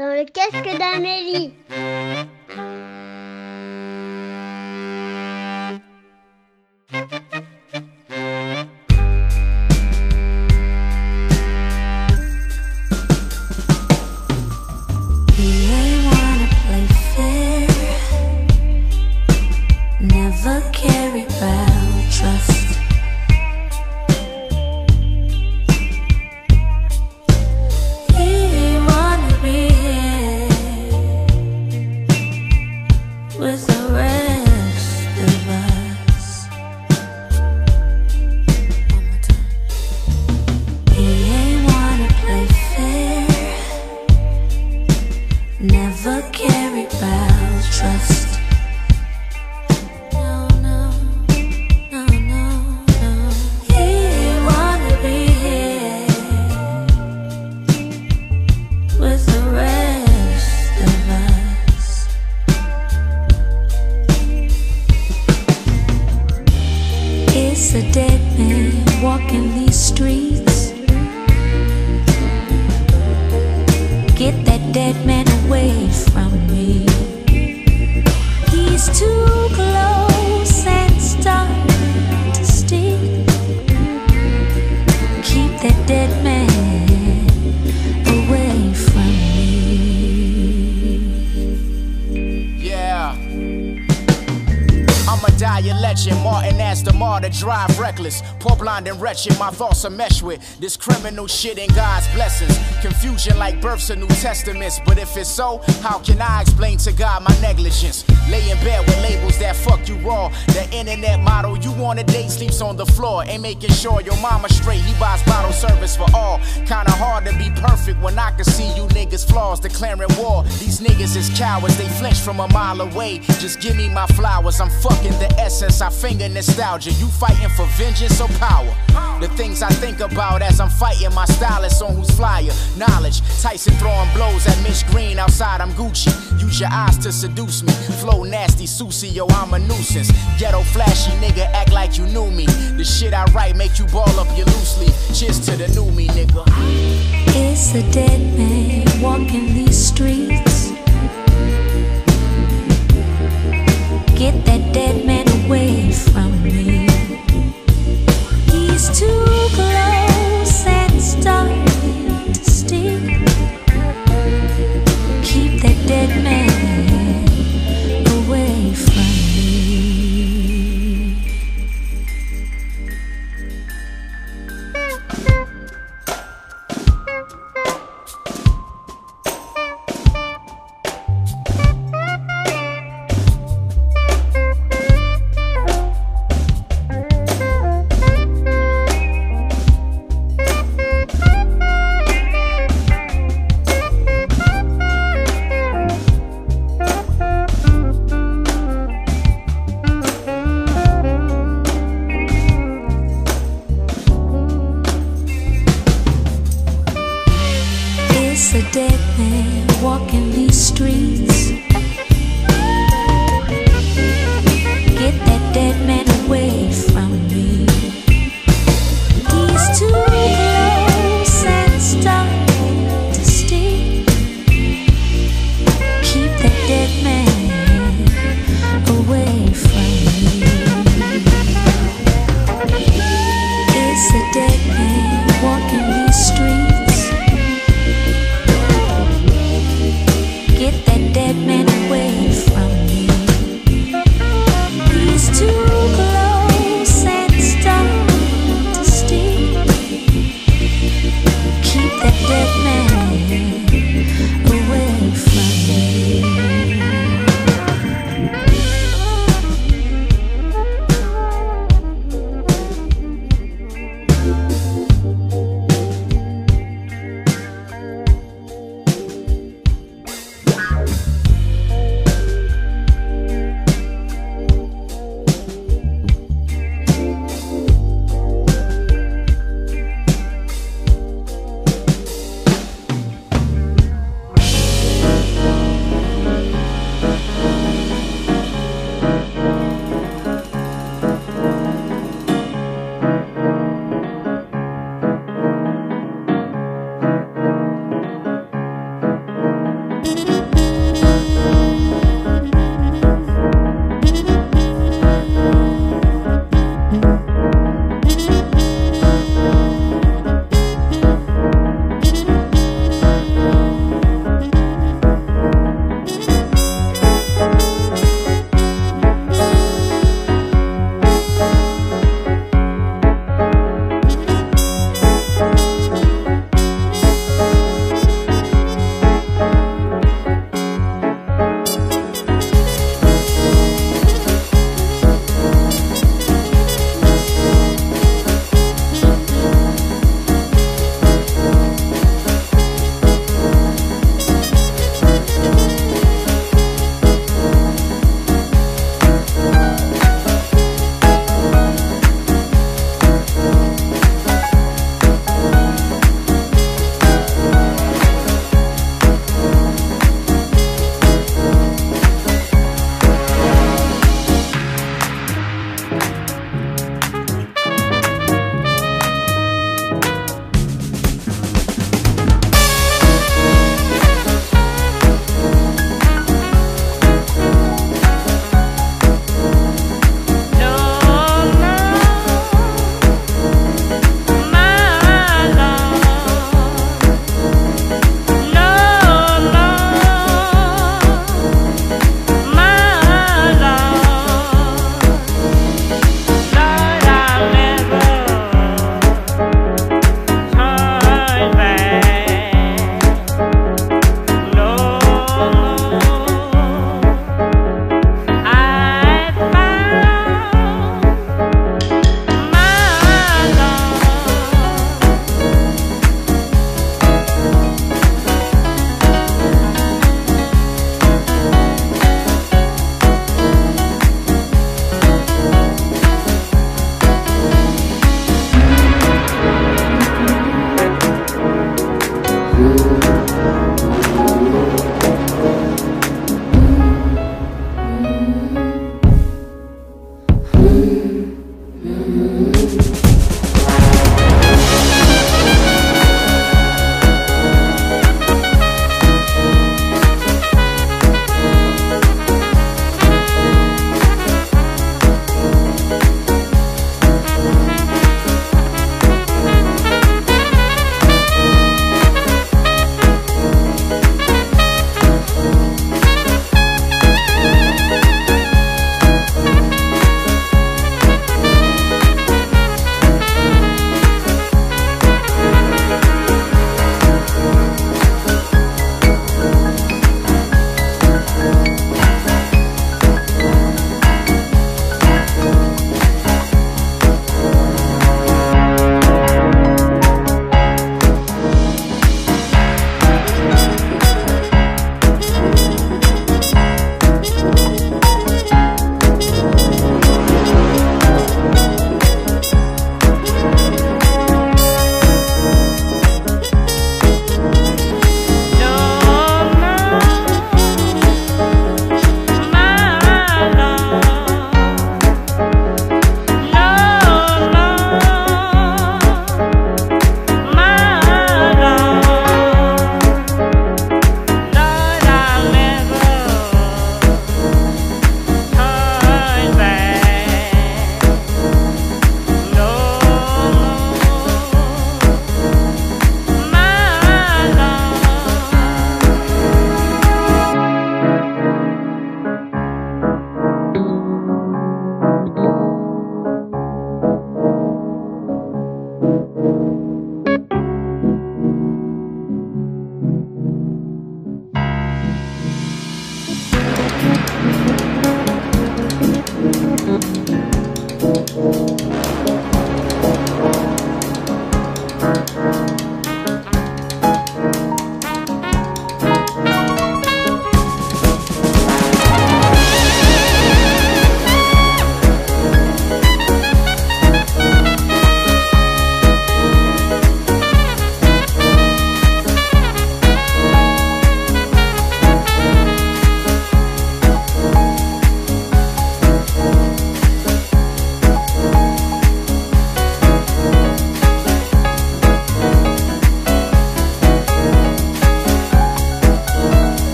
dans le casque d'Amélie. A dead man walking these streets. Get that dead man away from me. He's too legend, Martin as the martyr, drive reckless. Poor blind and wretched, my thoughts are meshed with this criminal shit and God's blessings. Confusion like births of New Testaments. But if it's so, how can I explain to God my negligence? Lay in bed with labels that fuck you raw. The internet model you want a date sleeps on the floor. Ain't making sure your mama straight. He buys bottle service for all. Kinda hard to be perfect when I can see you niggas flaws declaring war. These niggas is cowards, they flinch from a mile away. Just give me my flowers. I'm fucking the essence. I finger nostalgia. You fighting for vengeance or power? The things I think about as I'm fighting my stylist on who's flyer. Knowledge. Tyson throwing blows at Mitch Green outside. I'm Gucci. Use your eyes to seduce me. Flow nasty, Susie, yo, I'm a nuisance. Ghetto flashy nigga, act like you knew me. The shit I write make you ball up your loose leaf. Cheers to the new me, nigga. It's a dead man walking these streets. Get that dead man away from me. He's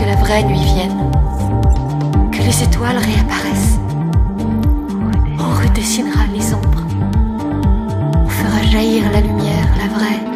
que la vraie nuit vienne, que les étoiles réapparaissent. On redessinera les ombres, on fera jaillir la lumière, la vraie.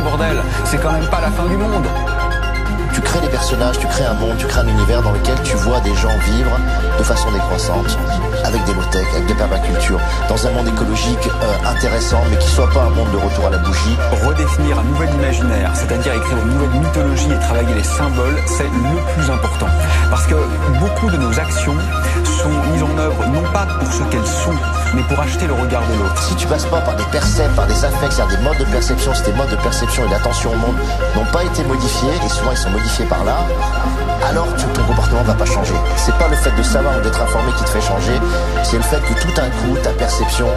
Bordel. C'est quand même pas la fin du monde. Tu crées des personnages, tu crées un monde, tu crées un univers dans lequel tu vois des gens vivre de façon décroissante, avec des low-tech, avec des permacultures, dans un monde écologique euh, intéressant, mais qui soit pas un monde de retour à la bougie. Redéfinir un nouvel imaginaire, c'est-à-dire écrire une nouvelle mythologie et travailler les symboles, c'est le plus important. Parce que beaucoup de nos actions sont mises en œuvre non pas pour ce qu'elles sont, mais pour acheter le regard de l'autre. Si tu passes pas par des percepts, par des affects, c'est-à-dire des modes de perception, si tes modes de perception et d'attention au monde n'ont pas été modifiés, et souvent ils sont modifiés par là, alors ton comportement va pas changer. C'est pas le fait de savoir ou d'être informé qui te fait changer, c'est le fait que tout d'un coup, ta perception